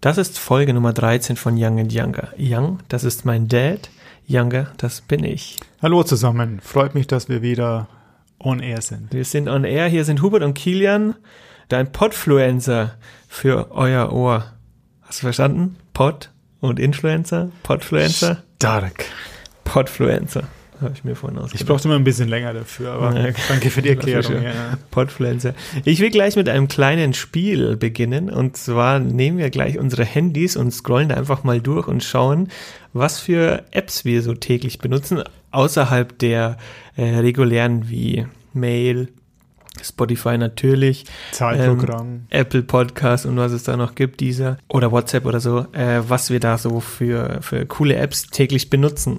Das ist Folge Nummer 13 von Young and Younger. Young, das ist mein Dad. Younger, das bin ich. Hallo zusammen. Freut mich, dass wir wieder on air sind. Wir sind on air. Hier sind Hubert und Kilian, dein Podfluencer für euer Ohr. Hast du verstanden? Pod und Influencer? Podfluencer? Stark. Podfluencer. Habe ich mir vorhin ausgedacht. Ich brauchte mal ein bisschen länger dafür, aber Ja, danke für die Erklärung. Ja. Podfluencer. Ich will gleich mit einem kleinen Spiel beginnen. Und zwar nehmen wir gleich unsere Handys und scrollen da einfach mal durch und schauen, was für Apps wir so täglich benutzen, außerhalb der äh, regulären wie Mail, Spotify natürlich, Zahlprogramm. Apple Podcast und was es da noch gibt, dieser oder WhatsApp oder so, äh, was wir da so für, für coole Apps täglich benutzen.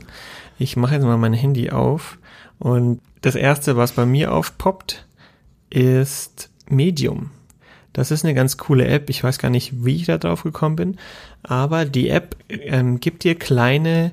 Ich mache jetzt mal mein Handy auf und das erste, was bei mir aufpoppt, ist Medium. Das ist eine ganz coole App. Ich weiß gar nicht, wie ich da drauf gekommen bin, aber die App ähm, gibt dir kleine,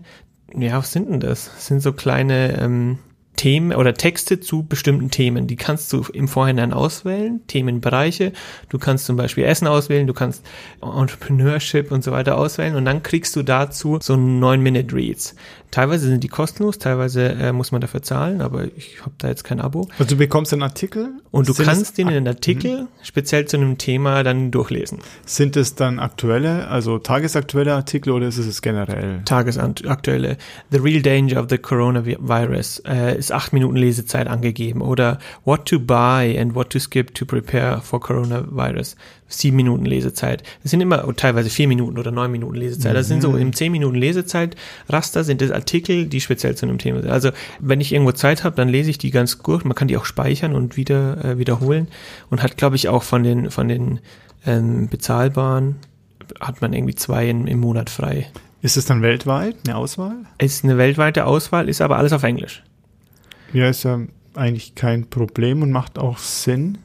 ja, was sind denn das? Das sind so kleine ähm, Themen oder Texte zu bestimmten Themen. Die kannst du im Vorhinein auswählen, Themenbereiche. Du kannst zum Beispiel Essen auswählen, du kannst Entrepreneurship und so weiter auswählen und dann kriegst du dazu so 9-Minute-Reads. Teilweise sind die kostenlos, teilweise äh, muss man dafür zahlen, aber ich habe da jetzt kein Abo. Also du bekommst einen Artikel Und du kannst den in den Artikel speziell zu einem Thema dann durchlesen. sind es dann aktuelle, also tagesaktuelle Artikel oder ist es generell? Tagesaktuelle. The Real Danger of the Coronavirus äh, ist acht Minuten Lesezeit angegeben. Oder What to Buy and What to Skip to Prepare for Coronavirus. Sieben Minuten Lesezeit. Das sind immer oh, teilweise vier Minuten oder neun Minuten Lesezeit. Das sind so im zehn Minuten Lesezeit Raster sind das Artikel, die speziell zu einem Thema sind. Also wenn ich irgendwo Zeit habe, dann lese ich die ganz gut. Man kann die auch speichern und wieder äh, wiederholen und hat, glaube ich, auch von den von den ähm, bezahlbaren hat man irgendwie zwei in, im Monat frei. Ist es dann weltweit eine Auswahl? Ist eine weltweite Auswahl, ist aber alles auf Englisch. Ja, ist ja eigentlich kein Problem und macht auch Sinn.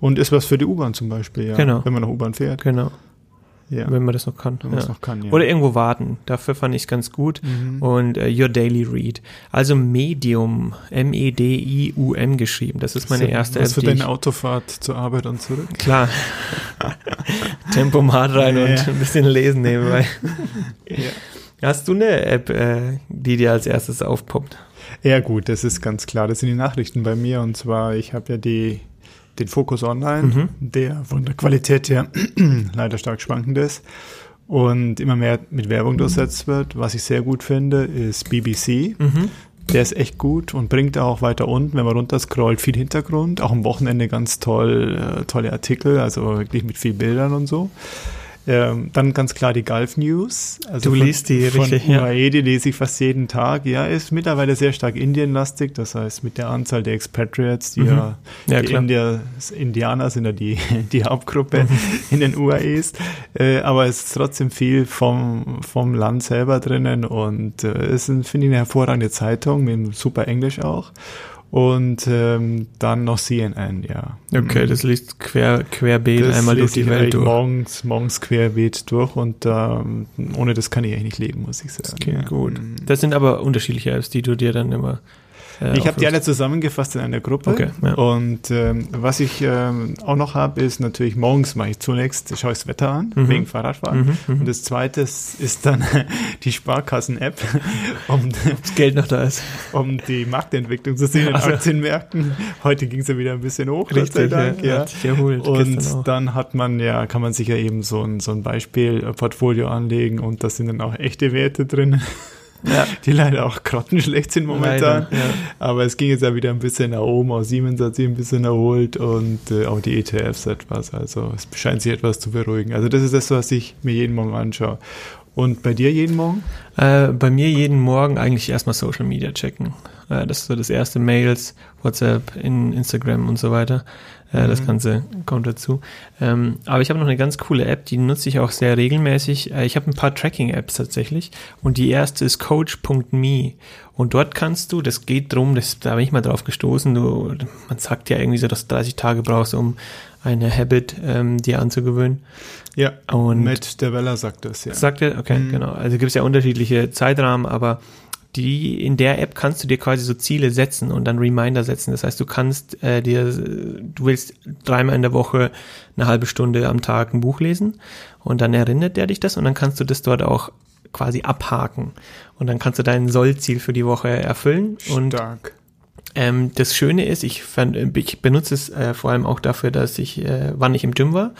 Und ist was für die U-Bahn zum Beispiel, ja. Genau. Wenn man noch U-Bahn fährt. Genau, Ja. wenn man das noch kann. Wenn man ja. noch kann, ja. Oder irgendwo warten. Dafür fand ich es ganz gut. Mhm. Und äh, Your Daily Read. Also Medium, M-E-D-I-U-M geschrieben. Das ist meine So, erste Was App, für deine Autofahrt zur Arbeit und zurück? Klar. Tempomat rein Ja. und ein bisschen lesen nebenbei. Ja. Hast du eine App, äh, die dir als erstes aufpoppt? Ja gut, das ist ganz klar. Das sind die Nachrichten bei mir und zwar, ich habe ja die, den Fokus Online, Mhm. der von der Qualität her leider stark schwankend ist und immer mehr mit Werbung durchsetzt wird. Was ich sehr gut finde, ist BBC. Mhm. Der ist echt gut und bringt auch weiter unten, wenn man runterscrollt, viel Hintergrund. Auch am Wochenende ganz toll, äh, tolle Artikel, also wirklich mit viel Bildern und so. Ähm, dann ganz klar die Gulf News. Also Du von, liest die von richtig, ja. UAE, die lese ich fast jeden Tag. Ja, ist mittlerweile sehr stark Indienlastig. Das heißt, mit der Anzahl der Expatriates, die Mhm. ja, Ja, die. Indier, Indianer sind ja die, die Hauptgruppe Mhm. in den UAEs. Äh, aber es ist trotzdem viel vom, vom Land selber drinnen und äh, es ist, finde ich, eine hervorragende Zeitung mit super Englisch auch. Und ähm, dann noch CNN, ja. Okay, das liest quer, querbeet Das einmal durch die Welt durch. Morgens, morgens querbeet durch und ähm, ohne das kann ich eigentlich nicht leben, muss ich sagen. Okay, ja. gut. Mhm. Das sind aber unterschiedliche Apps, die du dir dann immer. Äh, Ich habe die alle zusammengefasst in einer Gruppe. Okay, ja. Und ähm, was ich ähm, auch noch habe, ist natürlich morgens mache ich zunächst, schaue ich das Wetter an, Mhm. wegen Fahrradfahren. Mhm, mhm. Und das zweite ist dann die Sparkassen-App, um, das Geld noch da ist. um die Marktentwicklung zu sehen in Also- Aktienmärkten. Heute ging es ja wieder ein bisschen hoch, Gott sei Richtig, Dank. ja, Ja. Und dann hat man ja, kann man sich ja eben so ein, so ein Beispielportfolio anlegen und da sind dann auch echte Werte drin, ja, die leider auch grottenschlecht sind momentan. leider, ja. Aber es ging jetzt ja wieder ein bisschen nach oben. Auch Siemens hat sich ein bisschen erholt und äh, auch die ETFs etwas. Also es scheint sich etwas zu beruhigen. Also das ist das, was ich mir jeden Morgen anschaue. Und bei dir jeden Morgen? Äh, bei mir jeden Morgen eigentlich erstmal Social Media checken. Äh, das ist so das erste Mails, WhatsApp, in Instagram und so weiter. Äh, Das Mhm. Ganze kommt dazu. Ähm, aber ich habe noch eine ganz coole App, die nutze ich auch sehr regelmäßig. Äh, ich habe ein paar Tracking-Apps tatsächlich. Und die erste ist Coach.me. Und dort kannst du, das geht drum, das, da bin ich mal drauf gestoßen, du, man sagt ja irgendwie so, dass du 30 Tage brauchst, um eine Habit ähm, dir anzugewöhnen. Ja. Und Matt der Weller sagt das, ja. Sagt er? Okay, Mhm. genau. Also gibt es ja unterschiedliche Zeitrahmen, aber die in der App kannst du dir quasi so Ziele setzen und dann Reminder setzen. Das heißt, du kannst äh, dir, du willst dreimal in der Woche eine halbe Stunde am Tag ein Buch lesen und dann erinnert der dich das und dann kannst du das dort auch quasi abhaken und dann kannst du dein Sollziel für die Woche erfüllen. Und Stark. ähm, das Schöne ist, ich, ich benutze es äh, vor allem auch dafür, dass ich, äh, wann ich im Gym war,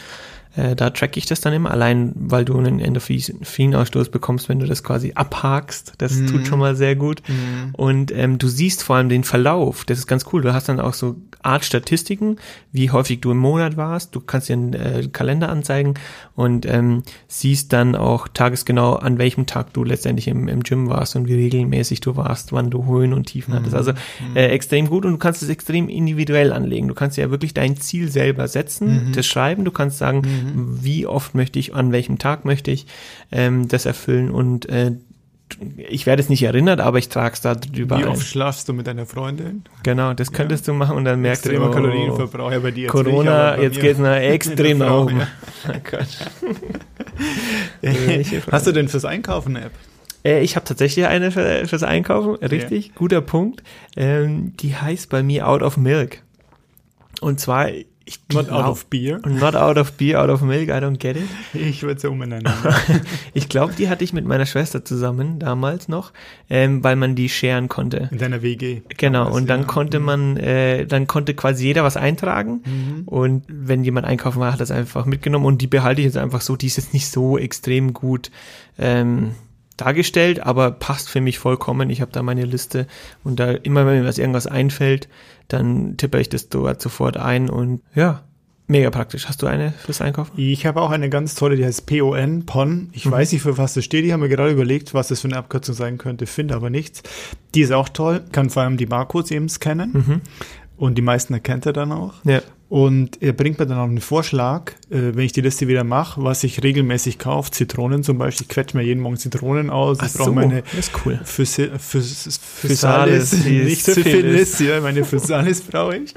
äh, da track ich das dann immer, allein weil du einen Endorphinausstoß bekommst, wenn du das quasi abhakst. Das Mhm. tut schon mal sehr gut. Mhm. Und ähm, du siehst vor allem den Verlauf. Das ist ganz cool. Du hast dann auch so Art Statistiken, wie häufig du im Monat warst. Du kannst dir einen äh, Kalender anzeigen und ähm, siehst dann auch tagesgenau, an welchem Tag du letztendlich im, im Gym warst und wie regelmäßig du warst, wann du Höhen und Tiefen hattest. Also äh, extrem gut und du kannst es extrem individuell anlegen. Du kannst ja wirklich dein Ziel selber setzen, das schreiben. Du kannst sagen, wie oft möchte ich, an welchem Tag möchte ich ähm, das erfüllen und äh, ich werde es nicht erinnert, aber ich trage es da drüber Wie ein. oft schlafst du mit deiner Freundin? Genau, das könntest du machen und dann merkst du, Extremer oh, Kalorienverbrauch ja bei dir. jetzt nicht, Corona, bei jetzt geht's noch extrem nach oben. ja. Oh. Welche Frage? Hast du denn fürs Einkaufen eine App? Äh, ich habe tatsächlich eine für, fürs Einkaufen, richtig, guter Punkt. Ähm, die heißt bei mir Out of Milk. Und zwar, ich Not glaub- out of beer. Not out of beer, out of milk, I don't get it. Ich würde sie umeinander. Ich glaube, die hatte ich mit meiner Schwester zusammen, damals noch, ähm, weil man die scheren konnte. In deiner WG. Genau, Damals, und dann ja. konnte man, äh, dann konnte quasi jeder was eintragen Mhm. und wenn jemand einkaufen war, hat das einfach mitgenommen und die behalte ich jetzt einfach so, die ist jetzt nicht so extrem gut ähm, dargestellt, aber passt für mich vollkommen. Ich habe da meine Liste und da immer, wenn mir was irgendwas einfällt, dann tippe ich das dort sofort ein und ja, mega praktisch. Hast du eine fürs Einkaufen? Ich habe auch eine ganz tolle, die heißt PON, PON. Ich Mhm. weiß nicht, für was das steht. Ich habe mir gerade überlegt, was das für eine Abkürzung sein könnte, finde aber nichts. Die ist auch toll, kann vor allem die Barcodes eben scannen Mhm. und die meisten erkennt er dann auch. Ja. Und er bringt mir dann auch einen Vorschlag, äh, wenn ich die Liste wieder mache, was ich regelmäßig kaufe. Zitronen zum Beispiel. Ich quetsche mir jeden Morgen Zitronen aus. Ach Ich brauche so, meine das ist cool. Physi Phys Physalis, Physalis, nicht Syphilis. Syphilis, ja, meine Physalis brauche ich.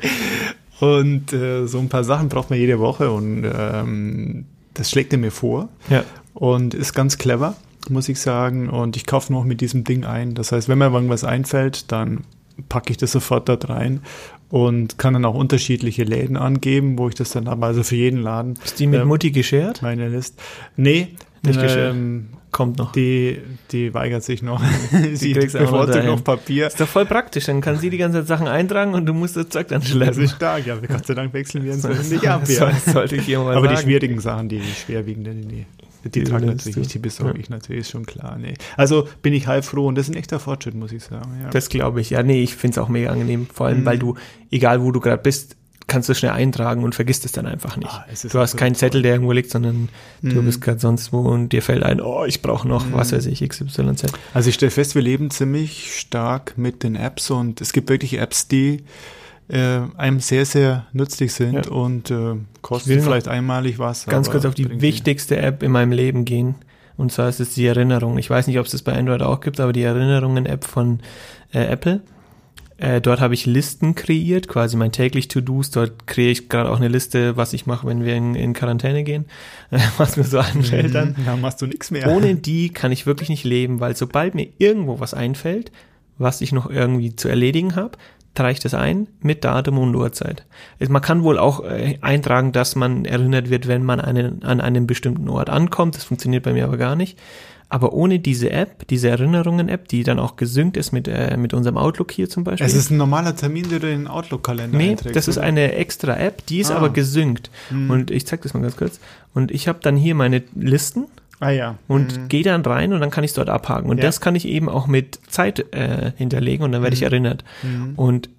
Und äh, so ein paar Sachen braucht man jede Woche und ähm, das schlägt er mir vor Ja. und ist ganz clever, muss ich sagen. Und ich kaufe noch mit diesem Ding ein. Das heißt, wenn mir irgendwas einfällt, dann packe ich das sofort dort rein und kann dann auch unterschiedliche Läden angeben, wo ich das dann habe. Also für jeden Laden Ist die mit Ähm, Mutti geschert? meine Liste. Nee, Nicht geschert. ähm, Kommt noch. die, die weigert sich noch. Sie auch noch bevorzugt noch Papier. Ist doch voll praktisch, dann kann sie die ganze Zeit Sachen eintragen und du musst das Zeug dann Das schleppen. ist stark, ja. Gott sei Dank wechseln wir uns nicht ab. Das Ja. soll- sollte ich hier mal Aber die sagen. schwierigen Sachen, die schwerwiegenden, die, die, tragen natürlich du. ich, die besorge Ja. ich natürlich, ist schon klar. Nee. Also bin ich halb froh und das ist ein echter Fortschritt, muss ich sagen. Ja. Das glaube ich. Ja, nee, ich finde es auch mega angenehm. Vor allem, Mhm. weil du, egal wo du gerade bist, kannst du schnell eintragen und vergisst es dann einfach nicht. Ah, du hast keinen Zettel, der irgendwo liegt, sondern du Mhm. bist gerade sonst wo und dir fällt ein, oh, ich brauche noch, was weiß ich, XYZ. Also ich stelle fest, wir leben ziemlich stark mit den Apps und es gibt wirklich Apps, die äh, einem sehr, sehr nützlich sind Ja. und äh, kosten vielleicht einmalig was. Ganz kurz auf die wichtigste App in meinem Leben gehen. Und zwar ist es die Erinnerung. Ich weiß nicht, ob es das bei Android auch gibt, aber die Erinnerungen-App von äh, Apple. Äh, dort habe ich Listen kreiert, quasi mein täglich To-Dos. Dort kreiere ich gerade auch eine Liste, was ich mache, wenn wir in, in Quarantäne gehen, was mir so anfällt dann. Mhm, Dann machst du nichts mehr. Ohne die kann ich wirklich nicht leben, weil sobald mir irgendwo was einfällt, was ich noch irgendwie zu erledigen habe, trage ich das ein mit Datum und Uhrzeit. Man kann wohl auch äh, eintragen, dass man erinnert wird, wenn man einen, an einem bestimmten Ort ankommt. Das funktioniert bei mir aber gar nicht. Aber ohne diese App, diese Erinnerungen-App, die dann auch gesynkt ist mit, äh, mit unserem Outlook hier zum Beispiel. es ist ein normaler Termin, den du in den Outlook-Kalender Nee, einträgst. das ist oder? eine extra App, die ist Ah. aber gesynkt. Mhm. Und ich zeig das mal ganz kurz. Und ich habe dann hier meine Listen Ah ja. und Mhm. gehe dann rein und dann kann ich es dort abhaken. Und Ja. das kann ich eben auch mit Zeit äh, hinterlegen und dann werde ich Mhm. erinnert. Mhm. Und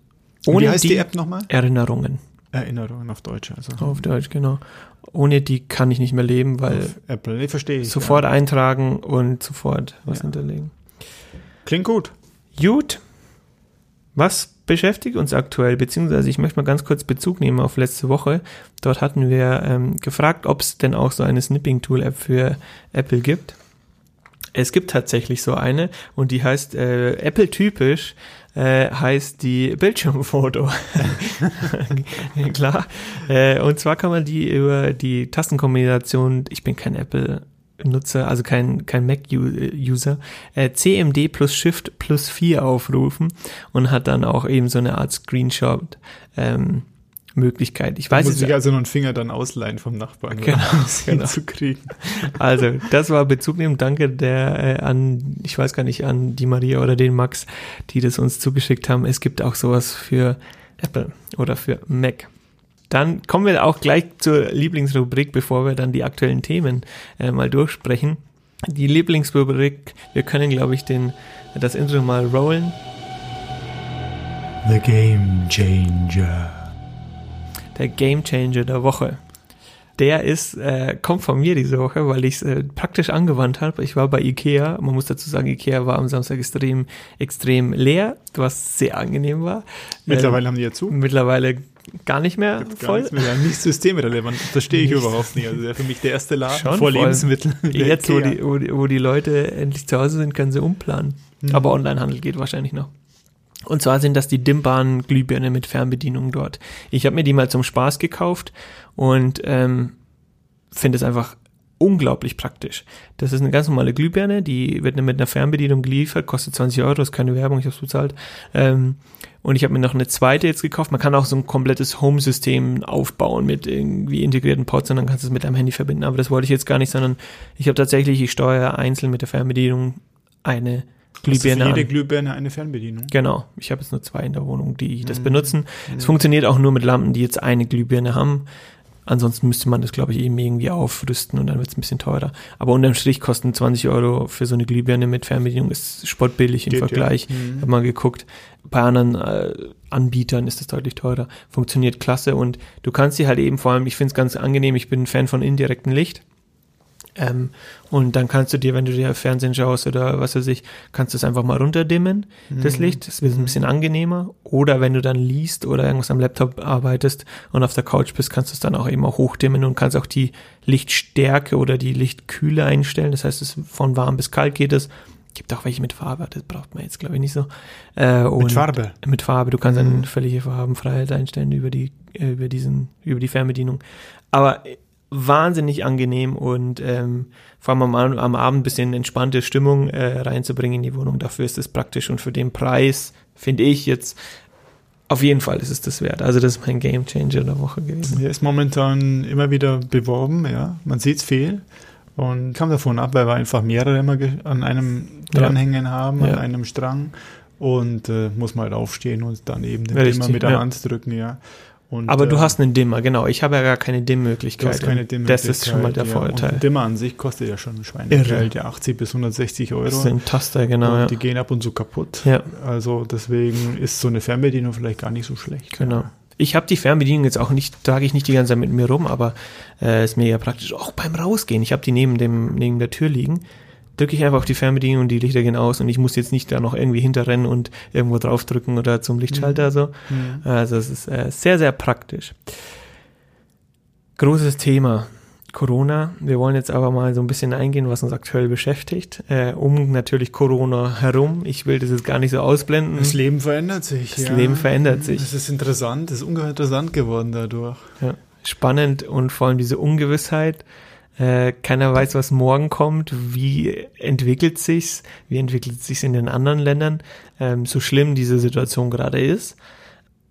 Und ohne Wie heißt die, die, App nochmal? Erinnerungen Erinnerungen auf Deutsch. Also. auf Deutsch, genau. Ohne die kann ich nicht mehr leben, weil Auf Apple, nee, verstehe ich. sofort Ja. eintragen und sofort was Ja. hinterlegen. Klingt gut. Gut. Was beschäftigt uns aktuell? Beziehungsweise ich möchte mal ganz kurz Bezug nehmen auf letzte Woche. Dort hatten wir ähm, gefragt, ob es denn auch so eine Snipping-Tool-App für Apple gibt. Es gibt tatsächlich so eine und die heißt äh, Apple typisch äh, heißt die Bildschirmfoto. Klar. Äh, und zwar kann man die über die Tastenkombination, ich bin kein Apple Nutzer, also kein, kein Mac-User, äh, CMD plus Shift plus 4 aufrufen und hat dann auch eben so eine Art Screenshot ähm, Möglichkeit. Ich weiß Muss ich also noch einen Finger dann ausleihen vom Nachbarn, genau, um es genau. hinzukriegen. Also, das war Bezug nehmen. Danke der äh, an, ich weiß gar nicht, an die Maria oder den Max, die das uns zugeschickt haben. Es gibt auch sowas für Apple oder für Mac. Dann kommen wir auch gleich zur Lieblingsrubrik, bevor wir dann die aktuellen Themen äh, mal durchsprechen. Die Lieblingsrubrik, wir können, glaube ich, den, das Intro mal rollen. The Game Changer. Der Game Changer der Woche. Der ist, äh, kommt von mir diese Woche, weil ich es äh, praktisch angewandt habe. Ich war bei Ikea. Man muss dazu sagen, Ikea war am Samstag extrem, extrem leer, was sehr angenehm war. Mittlerweile ähm, haben die ja zu. Mittlerweweile gar nicht mehr Gar voll. nichts mehr, nicht systemrelevant. Das verstehe ich überhaupt nicht. Also für mich der erste Laden Schon, vor Lebensmitteln. Jetzt, wo die, wo, die, wo die Leute endlich zu Hause sind, können sie umplanen. Mhm. Aber Onlinehandel geht wahrscheinlich noch. Und zwar sind das die dimmbaren Glühbirne mit Fernbedienung dort. Ich habe mir die mal zum Spaß gekauft und ähm, finde es einfach unglaublich praktisch. Das ist eine ganz normale Glühbirne, die wird mit einer Fernbedienung geliefert, kostet 20 Euro, ist keine Werbung, ich habe es bezahlt. Ähm, und ich habe mir noch eine zweite jetzt gekauft. Man kann auch so ein komplettes Home-System aufbauen mit irgendwie integrierten Ports und dann kannst du es mit deinem Handy verbinden. Aber das wollte ich jetzt gar nicht, sondern ich habe tatsächlich, ich steuere einzeln mit der Fernbedienung eine Glühbirne jede an. Glühbirne eine Fernbedienung. Genau, ich habe jetzt nur zwei in der Wohnung, die das Mhm. benutzen. Es funktioniert auch nur mit Lampen, die jetzt eine Glühbirne haben. Ansonsten müsste man das, glaube ich, eben irgendwie aufrüsten und dann wird es ein bisschen teurer. Aber unterm Strich kosten 20 Euro für so eine Glühbirne mit Fernbedienung ist spottbillig im Geht, ja. Vergleich. Mhm. Hab mal geguckt. Bei anderen äh, Anbietern ist das deutlich teurer. Funktioniert klasse und du kannst sie halt eben vor allem, ich finde es ganz angenehm, ich bin ein Fan von indirektem Licht. Ähm, und dann kannst du dir, wenn du dir Fernsehen schaust oder was weiß ich, kannst du es einfach mal runterdimmen, das Mhm. Licht. Das wird ein bisschen angenehmer. Oder wenn du dann liest oder irgendwas am Laptop arbeitest und auf der Couch bist, kannst du es dann auch eben auch hochdimmen und kannst auch die Lichtstärke oder die Lichtkühle einstellen. Das heißt, es von warm bis kalt geht es. Gibt auch welche mit Farbe, das braucht man jetzt, glaube ich, nicht so. Äh, Mit Farbe. mit Farbe. Du kannst Mhm. eine völlige Farbenfreiheit einstellen über die, äh, über diesen, über die Fernbedienung. Aber wahnsinnig angenehm und ähm, vor allem am, am Abend ein bisschen entspannte Stimmung äh, reinzubringen in die Wohnung. Dafür ist es praktisch und für den Preis finde ich jetzt auf jeden Fall ist es das wert. Also das ist mein Game Changer der Woche gewesen. Der ist momentan immer wieder beworben, ja. Man sieht es viel. Und kam davon ab, weil wir einfach mehrere immer an einem Ja. dranhängen haben, Ja. an einem Strang. Und äh, muss mal aufstehen und dann eben den Richtig, Dimmer mit der ja. Hand drücken, ja. Und, Aber du äh, hast einen Dimmer, genau. Ich habe ja gar keine Du Dimmmöglichkeit. hast keine Und Das ist schon mal der ja. Und Vorteil. ein Dimmer an sich kostet ja schon ein Schweinegeld, ja 80 bis 160 Euro. Das sind Taster, genau. und Ja. die gehen ab und zu kaputt. Ja. Also deswegen ist so eine Fernbedienung vielleicht gar nicht so schlecht. Genau. Ja. Ich habe die Fernbedienung jetzt auch nicht, trage ich nicht die ganze Zeit mit mir rum, aber äh, ist mega praktisch. Auch beim Rausgehen. Ich habe die neben dem neben der Tür liegen. Drücke ich einfach auf die Fernbedienung und die Lichter gehen aus und ich muss jetzt nicht da noch irgendwie hinterrennen und irgendwo draufdrücken oder zum Lichtschalter so. Mhm. Also es ist äh, sehr, sehr praktisch. Großes Thema. Corona. Wir wollen jetzt aber mal so ein bisschen eingehen, was uns aktuell beschäftigt. Äh, um natürlich Corona herum. Ich will das jetzt gar nicht so ausblenden. Das Leben verändert sich. Das Leben verändert sich. Das ist interessant, das ist ungeheuer interessant geworden dadurch. Ja, spannend und vor allem diese Ungewissheit. Äh, keiner weiß, was morgen kommt. Wie entwickelt sich's? Wie entwickelt sich's in den anderen Ländern? Ähm, so schlimm diese Situation gerade ist.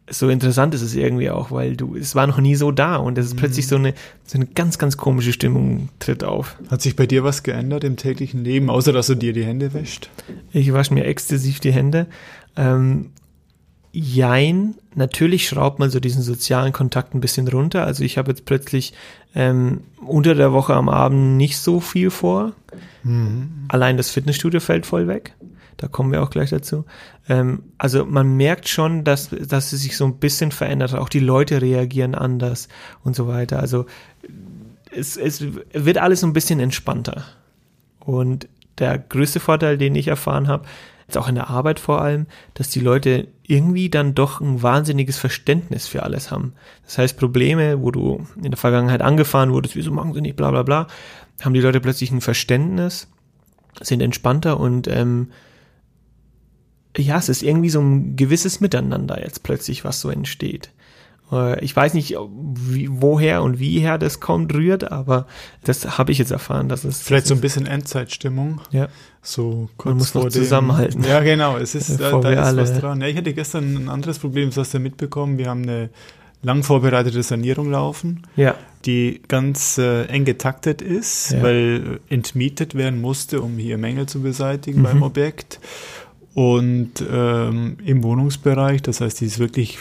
So interessant ist es irgendwie auch, weil du, es war noch nie so da und es ist plötzlich so eine, so eine ganz, ganz komische Stimmung tritt auf. Hat sich bei dir was geändert im täglichen Leben, außer dass du dir die Hände wäscht? Ich wasche mir exzessiv die Hände. Ähm, jein, natürlich schraubt man so diesen sozialen Kontakt ein bisschen runter. Also ich habe jetzt plötzlich ähm, unter der Woche am Abend nicht so viel vor. Allein das Fitnessstudio fällt voll weg. Da kommen wir auch gleich dazu. Ähm, also man merkt schon, dass, dass es sich so ein bisschen verändert. Auch die Leute reagieren anders und so weiter. Also es, es wird alles so ein bisschen entspannter. Und der größte Vorteil, den ich erfahren habe, auch in der Arbeit vor allem, dass die Leute irgendwie dann doch ein wahnsinniges Verständnis für alles haben. Das heißt, Probleme, wo du in der Vergangenheit angefahren wurdest, wieso machen sie nicht, bla bla bla, haben die Leute plötzlich ein Verständnis, sind entspannter und ähm, ja, es ist irgendwie so ein gewisses Miteinander jetzt plötzlich, was so entsteht. Äh, ich weiß nicht, wie, woher und wie her das kommt, rührt, aber das habe ich jetzt erfahren, dass es. Vielleicht das so ein bisschen Endzeitstimmung. Ja. So kurz Man muss noch vor dem- zusammenhalten. Ja, genau. Es ist, da, da ist was dran. Ja, ich hatte gestern ein anderes Problem, das hast du mitbekommen. Wir haben eine lang vorbereitete Sanierung laufen, Ja. die ganz äh, eng getaktet ist, Ja. weil entmietet werden musste, um hier Mängel zu beseitigen Mhm. beim Objekt. Und ähm, im Wohnungsbereich, das heißt, die ist wirklich,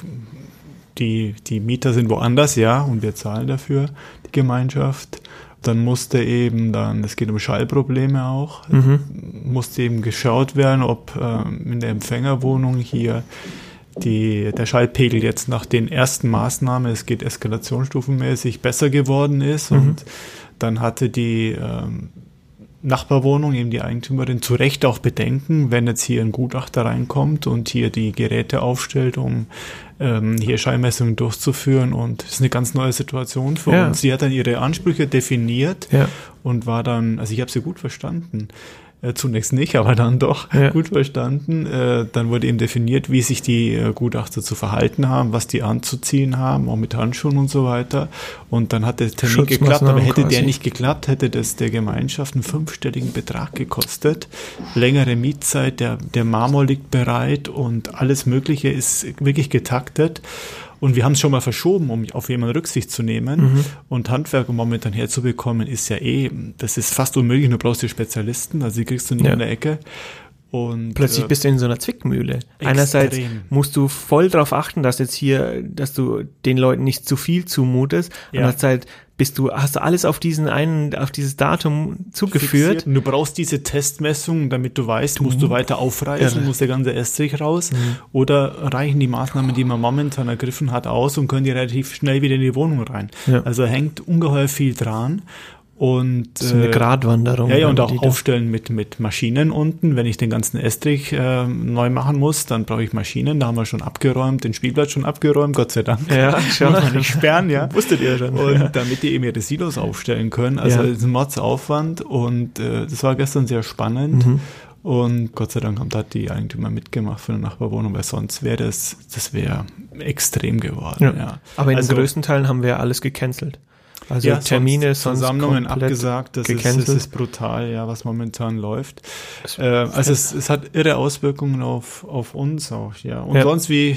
die, die Mieter sind woanders, ja, und wir zahlen dafür, die Gemeinschaft. Dann musste eben dann, es geht um Schallprobleme auch, Mhm. musste eben geschaut werden, ob ähm, in der Empfängerwohnung hier die, der Schallpegel jetzt nach den ersten Maßnahmen, es geht eskalationsstufenmäßig, besser geworden ist. Mhm. Und dann hatte die ähm, Nachbarwohnung, eben die Eigentümerin, zu Recht auch Bedenken, wenn jetzt hier ein Gutachter reinkommt und hier die Geräte aufstellt, um ähm, hier Schallmessungen durchzuführen. Und das ist eine ganz neue Situation für Ja. uns. Sie hat dann ihre Ansprüche definiert Ja. und war dann, also ich habe sie gut verstanden. Äh, zunächst nicht, aber dann doch Ja. gut verstanden. Äh, dann wurde eben definiert, wie sich die äh, Gutachter zu verhalten haben, was die anzuziehen haben, auch mit Handschuhen und so weiter. Und dann hat der Termin geklappt, aber hätte der quasi. nicht geklappt, hätte das der Gemeinschaft einen fünfstelligen Betrag gekostet. Längere Mietzeit, der, der Marmor liegt bereit und alles Mögliche ist wirklich getaktet. Und wir haben es schon mal verschoben, um auf jemanden Rücksicht zu nehmen. Mhm. Und Handwerker momentan herzubekommen, ist ja eh, das ist fast unmöglich. Du brauchst die Spezialisten, also die kriegst du nicht Ja. in der Ecke. Und Plötzlich äh, bist du in so einer Zwickmühle. Einerseits Extrem. musst du voll darauf achten, dass jetzt hier, dass du den Leuten nicht zu viel zumutest. Ja. Andererseits bist du, hast du alles auf diesen einen, auf dieses Datum zugeführt. fixiert. Du brauchst diese Testmessung, damit du weißt, musst du weiter aufreißen, Irre. muss der ganze Estrich raus oder reichen die Maßnahmen, die man momentan ergriffen hat, aus und können die relativ schnell wieder in die Wohnung rein. Ja. Also hängt ungeheuer viel dran. Und Das ist eine äh, Gratwanderung. Ja, ja, und auch aufstellen mit, mit Maschinen unten. Wenn ich den ganzen Estrich äh, neu machen muss, dann brauche ich Maschinen. Da haben wir schon abgeräumt, den Spielplatz schon abgeräumt, Gott sei Dank. Ja, schon. Man nicht sperren, ja. Wusstet ihr schon. Und ja. damit die eben ihre Silos aufstellen können. Also Ja. es ist ein Mordsaufwand und äh, das war gestern sehr spannend. Mhm. Und Gott sei Dank haben da die Eigentümer mitgemacht für eine Nachbarwohnung, weil sonst wäre das, das wäre extrem geworden. Ja. Ja. Aber in Also- den größten Teilen haben wir alles gecancelt. Also ja, Termine, sonst Versammlungen abgesagt, das ist, das ist brutal, ja, was momentan läuft. Äh, also es, es hat irre Auswirkungen auf, auf uns auch, ja. Und Ja. sonst wie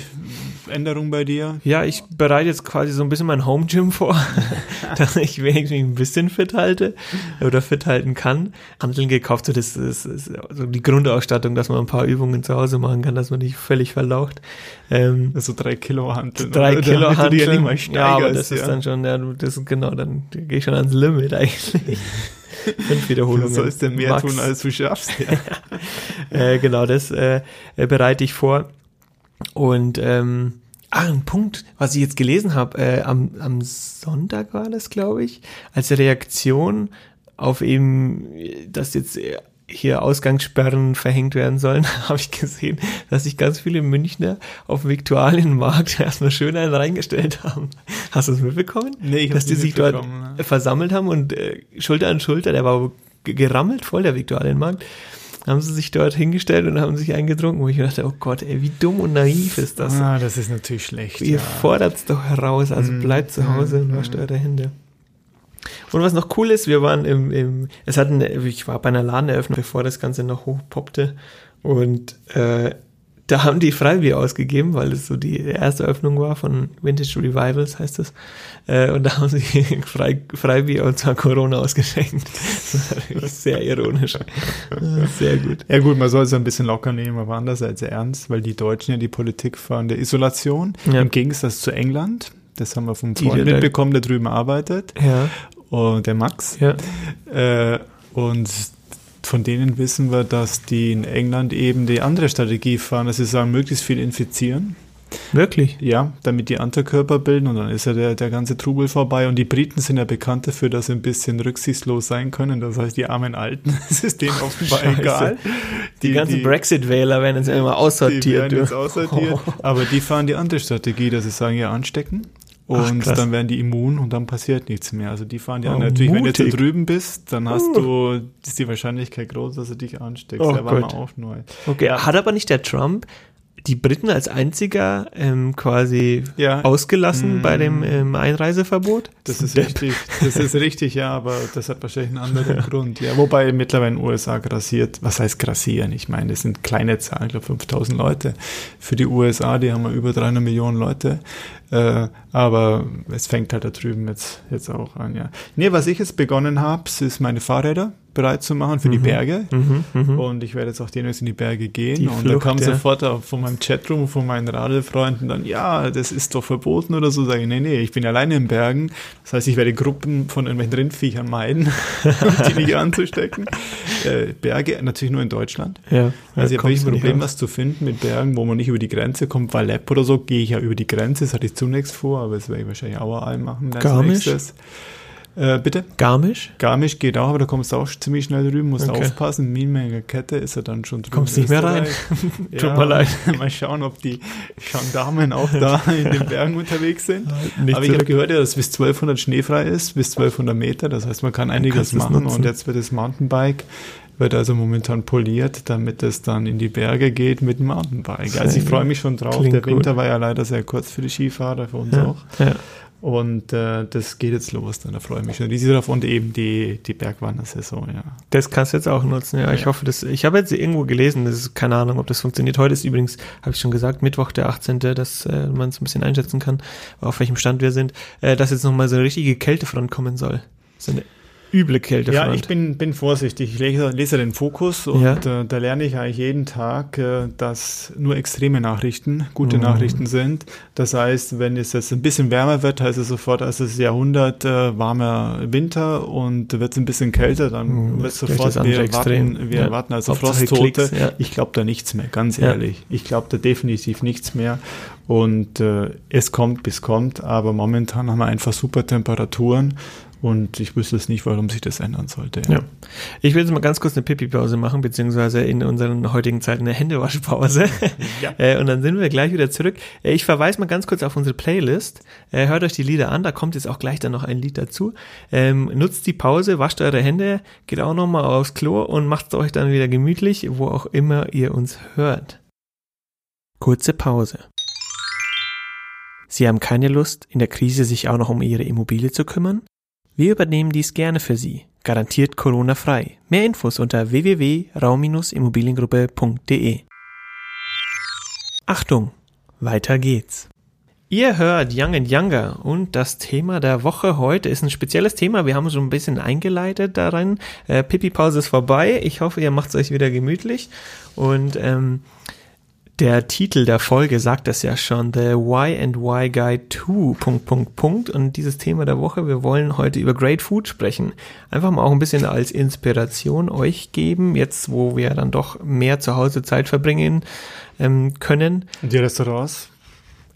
Änderung bei dir? Ja, ich bereite jetzt quasi so ein bisschen mein Home Gym vor, dass ich wenigstens ein bisschen fit halte oder fit halten kann. Handeln gekauft, so das ist, ist so die Grundausstattung, dass man ein paar Übungen zu Hause machen kann, dass man nicht völlig verlaucht. Ähm, Also drei Kilo Hanteln. drei oder? Kilo die ja Ja, aber das ist dann schon, ja, das ist genau, dann gehe ich schon ans Limit eigentlich. Fünf Wiederholungen. Du sollst denn mehr Max. tun, als du schaffst. Ja. Äh, genau, das äh, äh, bereite ich vor. Und ähm, ah, ein Punkt, was ich jetzt gelesen habe, äh, am, am Sonntag war das, glaube ich, als Reaktion auf eben, äh, dass jetzt äh, hier Ausgangssperren verhängt werden sollen, habe ich gesehen, dass sich ganz viele Münchner auf dem Viktualienmarkt erstmal schön einen reingestellt haben. Hast du es mitbekommen? Nee, ich dass die sich dort ne? versammelt haben und äh, Schulter an Schulter, der war ge- gerammelt voll, der Viktualienmarkt, haben sie sich dort hingestellt und haben sich eingetrunken, wo ich mir dachte, oh Gott, ey, wie dumm und naiv ist das. Ah, das ist natürlich schlecht. Ihr ja. fordert's doch heraus, also Mm, bleibt zu Hause und mm, wascht mm. eure Hände. Und was noch cool ist, wir waren im, im es hatten, ich war bei einer Ladeneröffnung, bevor das Ganze noch hochpoppte und äh, da haben die Freibier ausgegeben, weil es so die erste Öffnung war von Vintage Revivals, heißt es. Äh, und da haben sie Frei, Freibier und zwar Corona ausgeschenkt. Das sehr ironisch. Sehr gut. Ja gut, man soll es ein bisschen locker nehmen, aber andererseits ernst, weil die Deutschen ja die Politik fahren der Isolation, Ja. im Gegensatz zu England. Das haben wir vom Freund mitbekommen, der drüben arbeitet, Ja, und der Max. ja. Äh, und von denen wissen wir, dass die in England eben die andere Strategie fahren, dass sie sagen, möglichst viel infizieren. Wirklich. Ja, damit die Antikörper bilden und dann ist ja der, der ganze Trubel vorbei. Und die Briten sind ja bekannt dafür, dass sie ein bisschen rücksichtslos sein können. Das heißt, die armen Alten, es ist denen offenbar Scheiße. egal. Die, ganzen Brexit-Wähler werden jetzt immer Die aussortiert. werden jetzt aussortiert. Aber die fahren die andere Strategie, dass sie sagen, ja, anstecken. Ach, Und krass. dann werden die immun und dann passiert nichts mehr. Also die fahren die Oh. Natürlich, wenn du jetzt da mutig. drüben bist, dann hast Uh. du, ist die Wahrscheinlichkeit groß, dass du dich ansteckst. Oh Der war mal auch neu. Okay, Ja. hat aber nicht der Trump die Briten als einziger ähm, quasi Ja. ausgelassen Mm. bei dem ähm, Einreiseverbot. Das ist richtig, das ist richtig, ja, aber das hat wahrscheinlich einen anderen Grund. Ja, wobei mittlerweile in den USA grassiert, was heißt grassieren? Ich meine, das sind kleine Zahlen, ich glaube 5000 Leute. Für die USA, die haben ja über 300 Millionen Leute. Äh, aber es fängt halt da drüben jetzt, jetzt auch an, ja. Nee, was ich jetzt begonnen habe, ist meine Fahrräder bereit zu machen für die Berge. Mhm, mhm. Und ich werde jetzt auch demnächst in die Berge gehen. Die und da Flucht, kam ja. sofort auch von meinem Chatroom, von meinen Radelfreunden dann, ja, das ist doch verboten oder so. Sage ich, nee, nee, ich bin alleine in Bergen. Das heißt, ich werde Gruppen von irgendwelchen Rindviechern meiden, um die nicht anzustecken. Äh, Berge natürlich nur in Deutschland. ja, Also ich habe wirklich ein Problem, was zu finden mit Bergen, wo man nicht über die Grenze kommt. Vallepp oder so gehe ich ja über die Grenze. Das hatte ich zunächst vor, aber das werde ich wahrscheinlich Aueralm machen. als Garmisch? nächstes. Äh, bitte? Garmisch? Garmisch geht auch, aber da kommst du auch ziemlich schnell drüben, musst Okay. aufpassen. Minenmenge Kette ist er dann schon drüben. Kommst nicht mehr rein. Tut mir leid. Mal schauen, ob die Gendarmen auch da in den Bergen unterwegs sind. Nicht aber ich habe gehört, ja, dass bis 1200 schneefrei ist, bis 1200 Meter. Das heißt, man kann einiges es machen. Und jetzt wird das Mountainbike wird also momentan poliert, damit es dann in die Berge geht mit dem Mountainbike. Also ich freue mich schon drauf. Klingt Der Winter gut. war ja leider sehr kurz für die Skifahrer, für uns Ja, auch. ja. Und äh, das geht jetzt los, dann da freue ich mich schon riesig drauf und eben die, die Bergwandersaison, ja. Das kannst du jetzt auch nutzen, ja. Ich Ja. hoffe, dass ich habe jetzt irgendwo gelesen, das ist keine Ahnung, ob das funktioniert. Heute ist übrigens, habe ich schon gesagt, Mittwoch der 18., dass äh, man es ein bisschen einschätzen kann, auf welchem Stand wir sind, äh, dass jetzt nochmal so eine richtige Kältefront kommen soll. So eine üble Kältefront. Ja, ich bin, bin vorsichtig. Ich lese, lese den Fokus und Ja. äh, da lerne ich eigentlich jeden Tag, äh, dass nur extreme Nachrichten gute Mhm. Nachrichten sind. Das heißt, wenn es jetzt ein bisschen wärmer wird, heißt es sofort, es ist Jahrhundert äh, warmer Winter und wird es ein bisschen kälter, dann Mhm, wird gleich sofort, wir Extrem. warten, wir Ja. warten also Frosttote. Ja. Ich glaube da nichts mehr, ganz ehrlich. Ich glaube da definitiv nichts mehr. Und äh, es kommt, bis kommt, aber momentan haben wir einfach super Temperaturen und ich wüsste es nicht, warum sich das ändern sollte. Ja. Ich will jetzt mal ganz kurz eine Pipi-Pause machen, beziehungsweise in unseren heutigen Zeiten eine Händewaschpause. Ja. äh, und dann sind wir gleich wieder zurück. Äh, ich verweise mal ganz kurz auf unsere Playlist. Äh, hört euch die Lieder an, da kommt jetzt auch gleich dann noch ein Lied dazu. Ähm, nutzt die Pause, wascht eure Hände, geht auch nochmal aufs Klo und macht es euch dann wieder gemütlich, wo auch immer ihr uns hört. Kurze Pause. Sie haben keine Lust, in der Krise sich auch noch um Ihre Immobilie zu kümmern? Wir übernehmen dies gerne für Sie. Garantiert Corona-frei. Mehr Infos unter www.raum-immobiliengruppe.de. Achtung, weiter geht's. Ihr hört Young and Younger und das Thema der Woche heute ist ein spezielles Thema. Wir haben schon ein bisschen eingeleitet darin. Äh, Pipi-Pause ist vorbei. Ich hoffe, ihr macht es euch wieder gemütlich. Und ähm, der Titel der Folge sagt das ja schon, The Why and Why Guide 2, Punkt, Punkt, Punkt. Und dieses Thema der Woche, wir wollen heute über Great Food sprechen. Einfach mal auch ein bisschen als Inspiration euch geben, jetzt wo wir dann doch mehr zu Hause Zeit verbringen ähm, können, Und die Restaurants?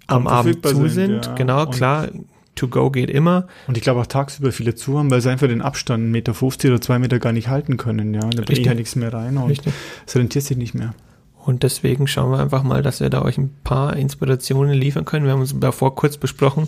am Abend zu sind, sind. ja. Genau, Und- klar, to go geht immer. Und ich glaube auch tagsüber viele zu haben, weil sie einfach den Abstand 1,50 Meter oder 2 Meter gar nicht halten können. Ja, da Richtig. ja nichts mehr rein und Richtig. es rentiert sich nicht mehr. Und deswegen schauen wir einfach mal, dass wir da euch ein paar Inspirationen liefern können. Wir haben uns davor kurz besprochen,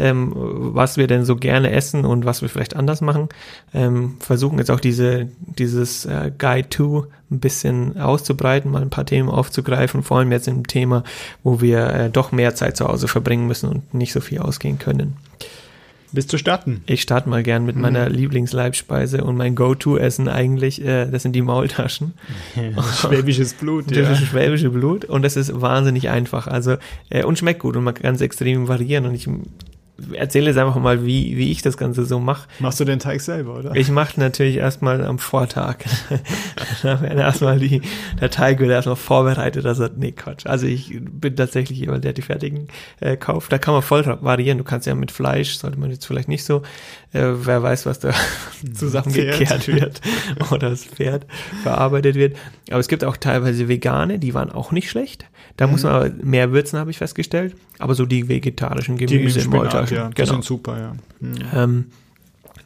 ähm, was wir denn so gerne essen und was wir vielleicht anders machen. Ähm, versuchen jetzt auch diese, dieses äh, Guide to ein bisschen auszubreiten, mal ein paar Themen aufzugreifen, vor allem jetzt im Thema, wo wir äh, doch mehr Zeit zu Hause verbringen müssen und nicht so viel ausgehen können. Bis zu starten. Ich starte mal gern mit meiner Lieblingsleibspeise und mein Go-To-Essen eigentlich, äh, das sind die Maultaschen. Schwäbisches Blut, Das ja. ist schwäbische Blut und das ist wahnsinnig einfach. Also äh, und schmeckt gut und man kann es extrem variieren. Und ich erzähle jetzt einfach mal, wie, wie ich das Ganze so mache. Machst du den Teig selber, oder? Ich mache natürlich erstmal am Vortag. Dann werden erstmal die, der Teig wird erstmal vorbereitet. Also, nee, Quatsch. Also ich bin tatsächlich jemand, der die fertigen äh, kauft. Da kann man voll variieren. Du kannst ja mit Fleisch, sollte man jetzt vielleicht nicht so, äh, wer weiß, was da zusammengekehrt Pferd. wird oder das Pferd verarbeitet wird. Aber es gibt auch teilweise vegane, die waren auch nicht schlecht. Da muss man aber mehr würzen, habe ich festgestellt. Aber so die vegetarischen Die mit Gemüse, Spinat, ja. Die genau. sind super, ja. Hm. Ähm,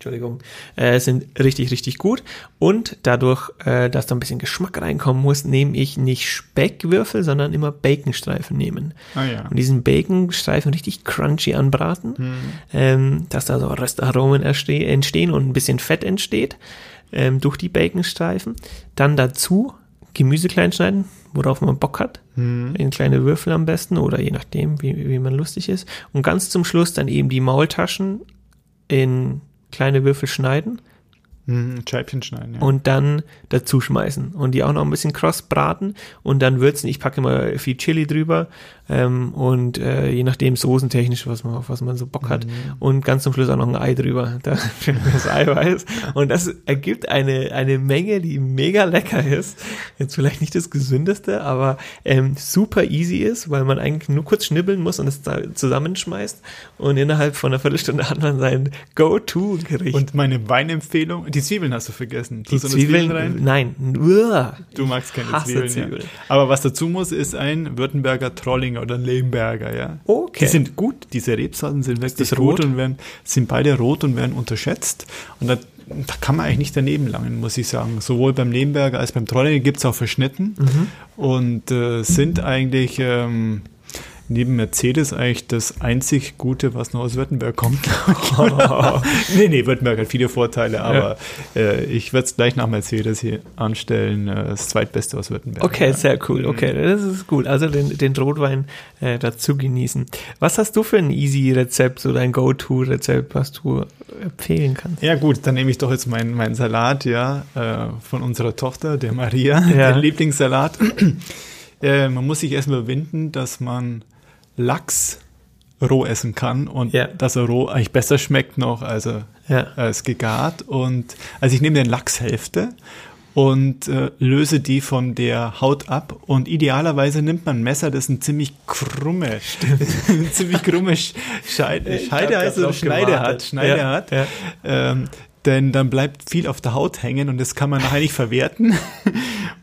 Entschuldigung, äh, sind richtig, richtig gut. Und dadurch, äh, dass da ein bisschen Geschmack reinkommen muss, nehme ich nicht Speckwürfel, sondern immer Baconstreifen nehmen. Ah ja. Und diesen Baconstreifen richtig crunchy anbraten, Hm. ähm, dass da so Röstaromen erste- entstehen und ein bisschen Fett entsteht ähm, durch die Baconstreifen. Dann dazu Gemüse klein schneiden, worauf man Bock hat. Mhm. In kleine Würfel am besten oder je nachdem, wie, wie man lustig ist. Und ganz zum Schluss dann eben die Maultaschen in kleine Würfel schneiden Mhm, Scheibchen schneiden, ja. und dann dazu schmeißen und die auch noch ein bisschen kross braten und dann würzen. Ich packe immer viel Chili drüber ähm, und äh, je nachdem soßentechnisch, was man, auf was man so Bock hat Mhm. und ganz zum Schluss auch noch ein Ei drüber, da für das Eiweiß und das ergibt eine, eine Menge, die mega lecker ist. Jetzt vielleicht nicht das gesündeste, aber ähm, super easy ist, weil man eigentlich nur kurz schnibbeln muss und es zusammenschmeißt und innerhalb von einer Viertelstunde hat man sein Go-To-Gericht. Und meine Weinempfehlung, die Zwiebeln hast du vergessen. die noch Zwiebeln, rein? nein, nur. Du magst keine Zwiebeln, Zwiebeln. Ja. Aber was dazu muss, ist ein Württemberger Trollinger oder ein Lemberger, ja. Okay. Die sind gut, diese Rebsorten sind wirklich gut rot? und werden, sind beide rot und werden unterschätzt. Und da, da kann man eigentlich nicht daneben langen, muss ich sagen. Sowohl beim Lemberger als beim Trollinger gibt's auch verschnitten Mhm. und äh, sind eigentlich ähm, neben Mercedes eigentlich das einzig Gute, was noch aus Württemberg kommt. nee, nee, Württemberg hat viele Vorteile, aber äh, ich werde es gleich nach Mercedes hier anstellen. Äh, das zweitbeste aus Württemberg. Okay, ja. sehr cool. Okay, das ist gut. Also den, den Rotwein äh, dazu genießen. Was hast du für ein easy Rezept, so dein Go-To-Rezept, was du empfehlen kannst? Ja gut, dann nehme ich doch jetzt meinen meinen Salat, ja, äh, von unserer Tochter, der Maria, Ja. den Lieblingssalat. äh, man muss sich erstmal überwinden, dass man Lachs roh essen kann und Ja. dass er roh eigentlich besser schmeckt noch als, er, Ja. als gegart. Und also ich nehme den Lachshälfte und äh, löse die von der Haut ab und idealerweise nimmt man ein Messer, das ein ziemlich krumme, ziemlich krumme Sch- Scheide, Scheide heißt drauf Schneide gewartet. hat, Schneide Ja, hat. Ähm, denn dann bleibt viel auf der Haut hängen und das kann man nachher nicht verwerten.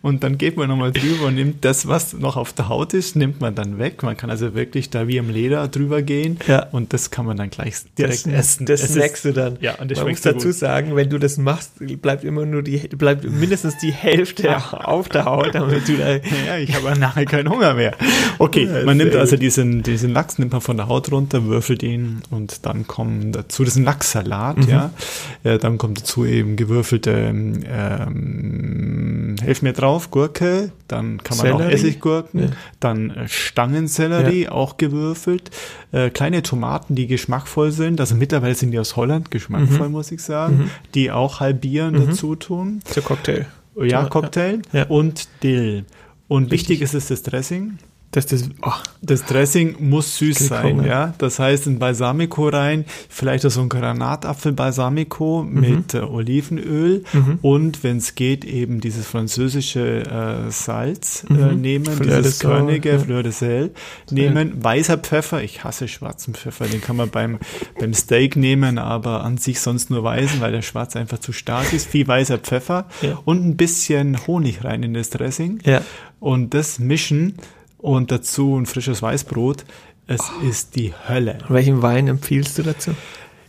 Und dann geht man nochmal drüber und nimmt das, was noch auf der Haut ist, nimmt man dann weg. Man kann also wirklich da wie im Leder drüber gehen Ja. und das kann man dann gleich direkt Das, essen. das Es snackst du dann. Ja, und das Man muss so dazu gut. sagen, wenn du das machst, bleibt immer nur die, bleibt mindestens die Hälfte auf der Haut, damit du da, Ja, ich habe nachher keinen Hunger mehr. Okay, Ja, man nimmt also diesen, diesen Lachs, nimmt man von der Haut runter, würfelt ihn und dann kommen dazu, das ist ein Lachssalat, Mhm. ja. Äh, dann kommt dazu eben gewürfelte, ähm, helf mir drauf, Gurke, dann kann man auch Sellerie? Essiggurken, Ja. dann äh, Stangensellerie, auch gewürfelt, äh, kleine Tomaten, die geschmackvoll sind, also mittlerweile sind die aus Holland geschmackvoll, muss ich sagen, die auch halbieren dazu tun. zur Cocktail. Ja, Cocktail Ja. und Dill. Und wichtig ist es das Dressing. Das, das, oh, Das Dressing muss süß sein, Hunger. ja. Das heißt, ein Balsamico rein, vielleicht auch so ein Granatapfel-Balsamico Mhm. mit äh, Olivenöl und wenn es geht, eben dieses französische äh, Salz äh, Mhm. nehmen, Fleur dieses körnige ja. Fleur de Sel nehmen. Weißer Pfeffer, ich hasse schwarzen Pfeffer, den kann man beim, beim Steak nehmen, aber an sich sonst nur weißen, weil der schwarz einfach zu stark ist. Viel weißer Pfeffer Ja. und ein bisschen Honig rein in das Dressing ja. und das mischen und dazu ein frisches Weißbrot. Es ist die Hölle. Welchen Wein empfiehlst du dazu?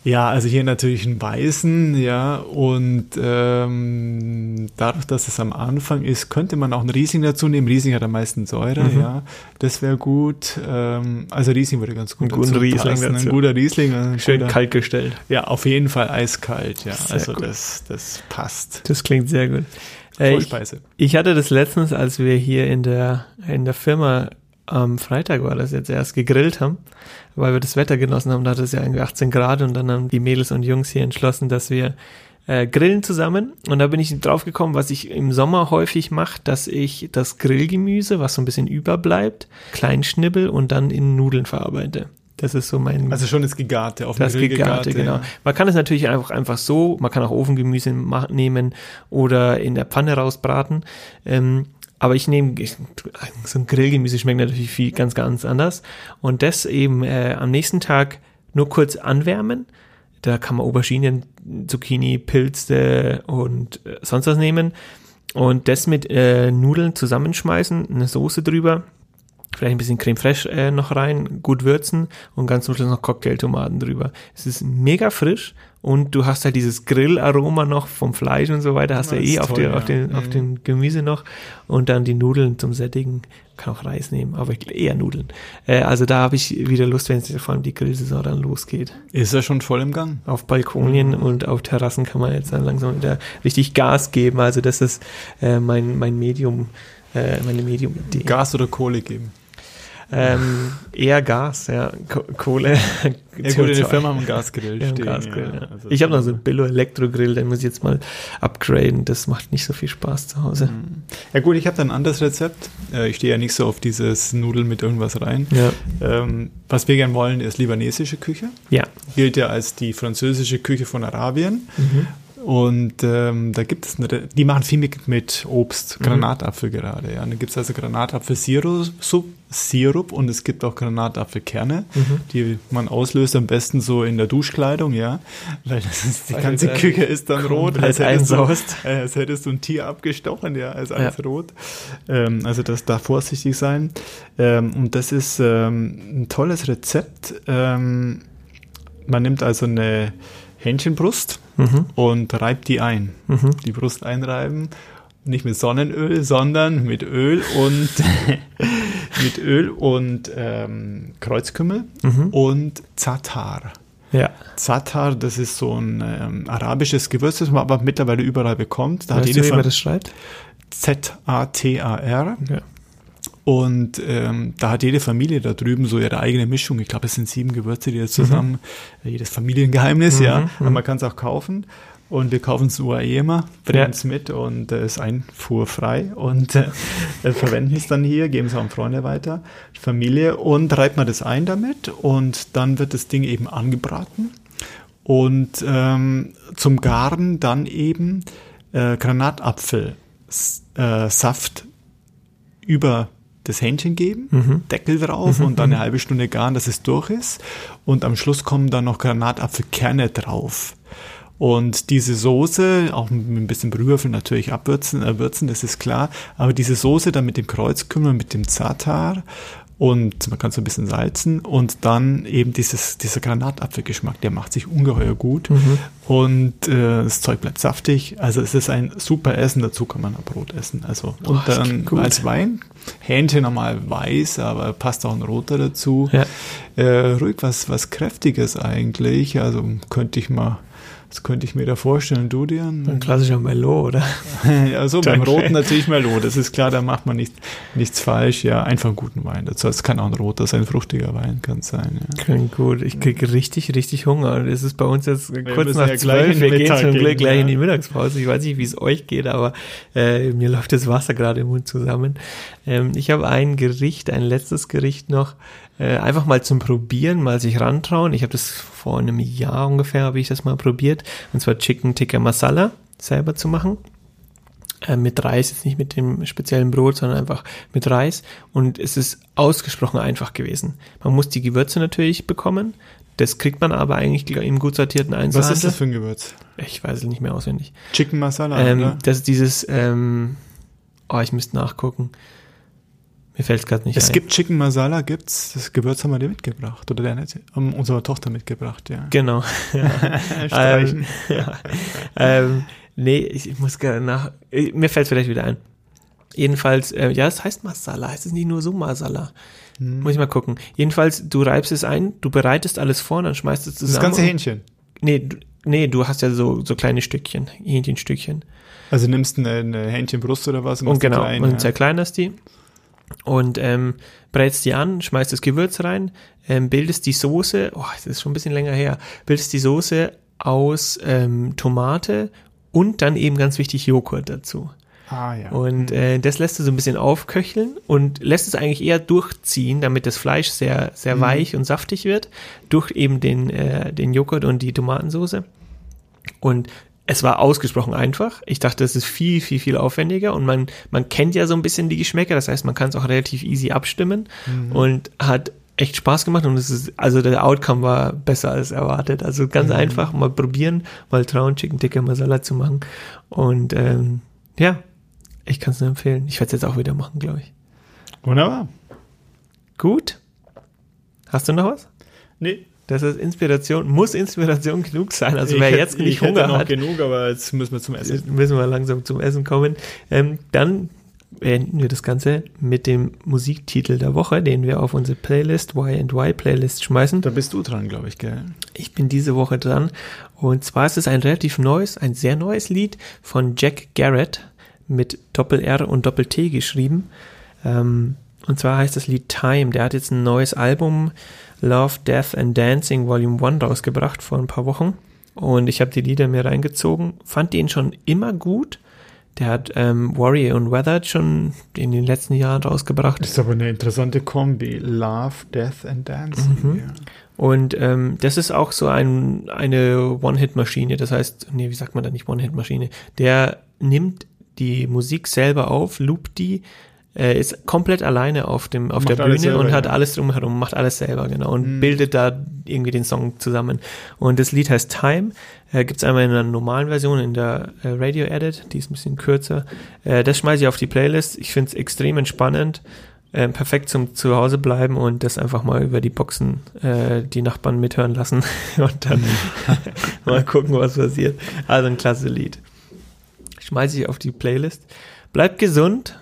Ja, also hier natürlich einen weißen, ja, und ähm, dadurch, dass es am Anfang ist, könnte man auch einen Riesling dazu nehmen. Riesling hat am meisten Säure, Mhm. ja, das wäre gut. Ähm, also Riesling würde ganz gut guten dazu Riesling passen. dazu. Ein guter Riesling. Ein Schön guter, kalt gestellt. Ja, auf jeden Fall eiskalt, ja. Sehr also gut. das, das passt. Das klingt sehr gut. Äh, ich, Vorspeise. ich hatte das letztens, als wir hier in der, in der Firma am Freitag war das jetzt erst gegrillt haben, weil wir das Wetter genossen haben, da hatte es ja irgendwie 18 Grad und dann haben die Mädels und Jungs hier entschlossen, dass wir äh, grillen zusammen und da bin ich drauf gekommen, was ich im Sommer häufig mache, dass ich das Grillgemüse, was so ein bisschen überbleibt, klein schnibbel und dann in Nudeln verarbeite. Das ist so mein Also schon das Gegarte, auf dem das Grill gegarte, genau. ja. Man kann es natürlich einfach, einfach so, man kann auch Ofengemüse nehmen oder in der Pfanne rausbraten. Ähm, aber ich nehme, so ein Grillgemüse schmeckt natürlich viel ganz, ganz anders. Und das eben äh, am nächsten Tag nur kurz anwärmen. Da kann man Auberginen, Zucchini, Pilze und äh, sonst was nehmen. Und das mit äh, Nudeln zusammenschmeißen, eine Soße drüber vielleicht ein bisschen Creme Fraiche äh, noch rein, gut würzen und ganz zum Schluss noch Cocktailtomaten drüber. Es ist mega frisch und du hast halt dieses Grillaroma noch vom Fleisch und so weiter, hast du ja, eh auf, toll, den, ja. auf, den, mhm. auf den Gemüse noch und dann die Nudeln zum Sättigen. Kann auch Reis nehmen, aber eher Nudeln. Äh, also da habe ich wieder Lust, wenn es vor allem die Grillsaison dann losgeht. Ist er schon voll im Gang? Auf Balkonien mhm. und auf Terrassen kann man jetzt dann langsam wieder richtig Gas geben. Also das ist äh, mein, mein Medium, äh, meine Medium-Idee. Gas oder Kohle geben? Ähm, eher Gas, ja. Kohle. Ja gut, in der Firma haben Gasgrill stehen. Gasgrill, ja. Ja. Also ich habe noch so einen Billo-Elektro-Grill, den muss ich jetzt mal upgraden. Das macht nicht so viel Spaß zu Hause. Mhm. Ja gut, ich habe da ein anderes Rezept. Äh, ich stehe ja nicht so auf dieses Nudeln mit irgendwas rein. Ja. Ähm, was wir gerne wollen, ist libanesische Küche. Ja. Gilt ja als die französische Küche von Arabien. Mhm. Und ähm, da gibt es, eine, die machen viel mit, mit Obst, mhm. Granatapfel mhm. gerade. Ja. Und da gibt es also Granatapfel-Sirup und es gibt auch Granatapfelkerne, mhm. die man auslöst, am besten so in der Duschkleidung, ja. Weil das ist, die Weil ganze Küche ist dann rot, als hättest, du, äh, als hättest du ein Tier abgestochen, ja, als alles ja. rot. Ähm, also das da vorsichtig sein. Ähm, und das ist ähm, ein tolles Rezept. Ähm, man nimmt also eine Hähnchenbrust mhm. und reibt die ein. Mhm. Die Brust einreiben. Nicht mit Sonnenöl, sondern mit Öl und mit Öl und ähm, Kreuzkümmel mhm. und Zatar. Ja. Zatar, das ist so ein ähm, arabisches Gewürz, das man aber mittlerweile überall bekommt. Da weißt hat du, wie man das schreibt? Z-A-T-A-R. Ja. Und ähm, da hat jede Familie da drüben so ihre eigene Mischung. Ich glaube, es sind sieben Gewürze, die da zusammen, mhm. jedes Familiengeheimnis, mhm, ja. Mhm. Aber man kann es auch kaufen. Und wir kaufen es UAE immer, bringen es ja. mit und es äh, ist einfuhrfrei und äh, verwenden es dann hier, geben es auch an Freunde weiter, Familie und reibt man das ein damit und dann wird das Ding eben angebraten und ähm, zum Garen dann eben äh, Granatapfelsaft äh, über das Hähnchen geben, mhm. Deckel drauf mhm. und dann eine halbe Stunde garen, dass es durch ist. Und am Schluss kommen dann noch Granatapfelkerne drauf. Und diese Soße, auch mit ein bisschen Brühwürfel natürlich abwürzen, erwürzen, das ist klar. Aber diese Soße dann mit dem Kreuzkümmel, mit dem Zatar und man kann so ein bisschen salzen und dann eben dieses, dieser Granatapfelgeschmack, der macht sich ungeheuer gut mhm. und äh, das Zeug bleibt saftig. Also es ist ein super Essen, dazu kann man auch Brot essen. Also und oh, dann als Wein, Hähnchen normal weiß, aber passt auch ein roter dazu. Ja. Äh, ruhig was, was Kräftiges eigentlich, also könnte ich mal das könnte ich mir da vorstellen. Du dir? Ein klassischer Merlot, oder? also beim Roten natürlich Merlot. Das ist klar, da macht man nicht, nichts falsch. Ja, einfach einen guten Wein dazu. Es kann auch ein roter sein, ein fruchtiger Wein kann es sein. Ja. Klingt gut. Ich kriege richtig, richtig Hunger. Es ist bei uns jetzt wir kurz nach ja zwölf. Wir gehen schon gleich, gleich in die Mittagspause. Ich weiß nicht, wie es euch geht, aber äh, mir läuft das Wasser gerade im Mund zusammen. Ähm, ich habe ein Gericht, ein letztes Gericht noch, äh, einfach mal zum Probieren, mal sich rantrauen. Ich habe das vor einem Jahr ungefähr, habe ich das mal probiert. Und zwar Chicken Tikka Masala selber zu machen. Äh, mit Reis, jetzt nicht mit dem speziellen Brot, sondern einfach mit Reis. Und es ist ausgesprochen einfach gewesen. Man muss die Gewürze natürlich bekommen. Das kriegt man aber eigentlich im gut sortierten Einzelhandel. Was ist das für ein Gewürz? Ich weiß es nicht mehr auswendig. Chicken Masala, ähm, oder? Das ist dieses, ähm, oh, ich müsste nachgucken. Mir fällt es gerade nicht es ein. Es gibt Chicken Masala, gibt's. Das Gewürz haben wir dir mitgebracht. Oder der um, unserer Tochter mitgebracht, ja. Genau. ähm, ja. ähm, nee, ich, ich muss gerne nach. Mir fällt es vielleicht wieder ein. Jedenfalls, äh, ja, es heißt Masala, heißt es nicht nur so Masala. Hm. Muss ich mal gucken. Jedenfalls, du reibst es ein, du bereitest alles vor, dann schmeißt es zusammen. Das ganze Hähnchen? Nee, du, nee, du hast ja so, so kleine Stückchen, Hähnchenstückchen. Also nimmst eine, eine Hähnchenbrust oder was? Und, und genau, klein, und ja. zerkleinerst die und ähm, brätst die an, schmeißt das Gewürz rein, ähm, bildest die Soße, oh, das ist schon ein bisschen länger her, bildest die Soße aus ähm, Tomate und dann eben ganz wichtig Joghurt dazu. Ah, ja. Und äh, das lässt du so ein bisschen aufköcheln und lässt es eigentlich eher durchziehen, damit das Fleisch sehr, sehr mhm. weich und saftig wird, durch eben den, äh, den Joghurt und die Tomatensauce. Und es war ausgesprochen einfach. Ich dachte, es ist viel, viel, viel aufwendiger und man, man kennt ja so ein bisschen die Geschmäcker, das heißt, man kann es auch relativ easy abstimmen mhm. und hat echt Spaß gemacht und es ist, also der Outcome war besser als erwartet. Also ganz mhm. einfach, mal probieren, mal trauen, Chicken Tikka Masala zu machen und ähm, ja, ich kann es nur empfehlen. Ich werde es jetzt auch wieder machen, glaube ich. Wunderbar. Gut. Hast du noch was? Nee. Das ist Inspiration, muss Inspiration genug sein. Also wer hätte- jetzt nicht ich Hunger noch hat, genug, aber jetzt müssen wir zum Essen. Müssen wir langsam zum Essen kommen. Ähm, dann beenden wir das Ganze mit dem Musiktitel der Woche, den wir auf unsere Playlist, Y&Y Playlist schmeißen. Da bist du dran, glaube ich, gell? Ich bin diese Woche dran. Und zwar ist es ein relativ neues, ein sehr neues Lied von Jack Garrett mit Doppel-R und Doppel-T geschrieben. Ähm, und zwar heißt das Lied Time. Der hat jetzt ein neues Album Love, Death and Dancing Volume 1 rausgebracht vor ein paar Wochen. Und ich habe die Lieder mir reingezogen, fand den schon immer gut. Der hat ähm, Warrior und Weathered schon in den letzten Jahren rausgebracht. Das ist aber eine interessante Kombi. Love, Death and Dancing. Mhm. Ja. Und ähm, das ist auch so ein, eine One-Hit-Maschine. Das heißt, nee, wie sagt man da nicht One-Hit-Maschine? Der nimmt die Musik selber auf, loopt die, äh, ist komplett alleine auf dem auf Macht der Bühne und selber, hat ja. alles drumherum, macht alles selber, genau, und Mhm. bildet da irgendwie den Song zusammen. Und das Lied heißt Time. Äh, Gibt es einmal in einer normalen Version, in der äh, Radio Edit, die ist ein bisschen kürzer. Äh, das schmeiße ich auf die Playlist. Ich finde es extrem entspannend. Ähm, perfekt zum Zuhause bleiben und das einfach mal über die Boxen äh, die Nachbarn mithören lassen und dann mal gucken, was passiert. Also ein klasse Lied. Schmeiße ich auf die Playlist. Bleibt gesund,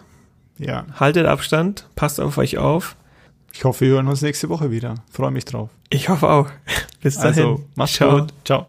ja. haltet Abstand, passt auf euch auf. Ich hoffe, wir hören uns nächste Woche wieder. Freue mich drauf. Ich hoffe auch. Bis dahin. Also, mach's Ciao. gut. Ciao.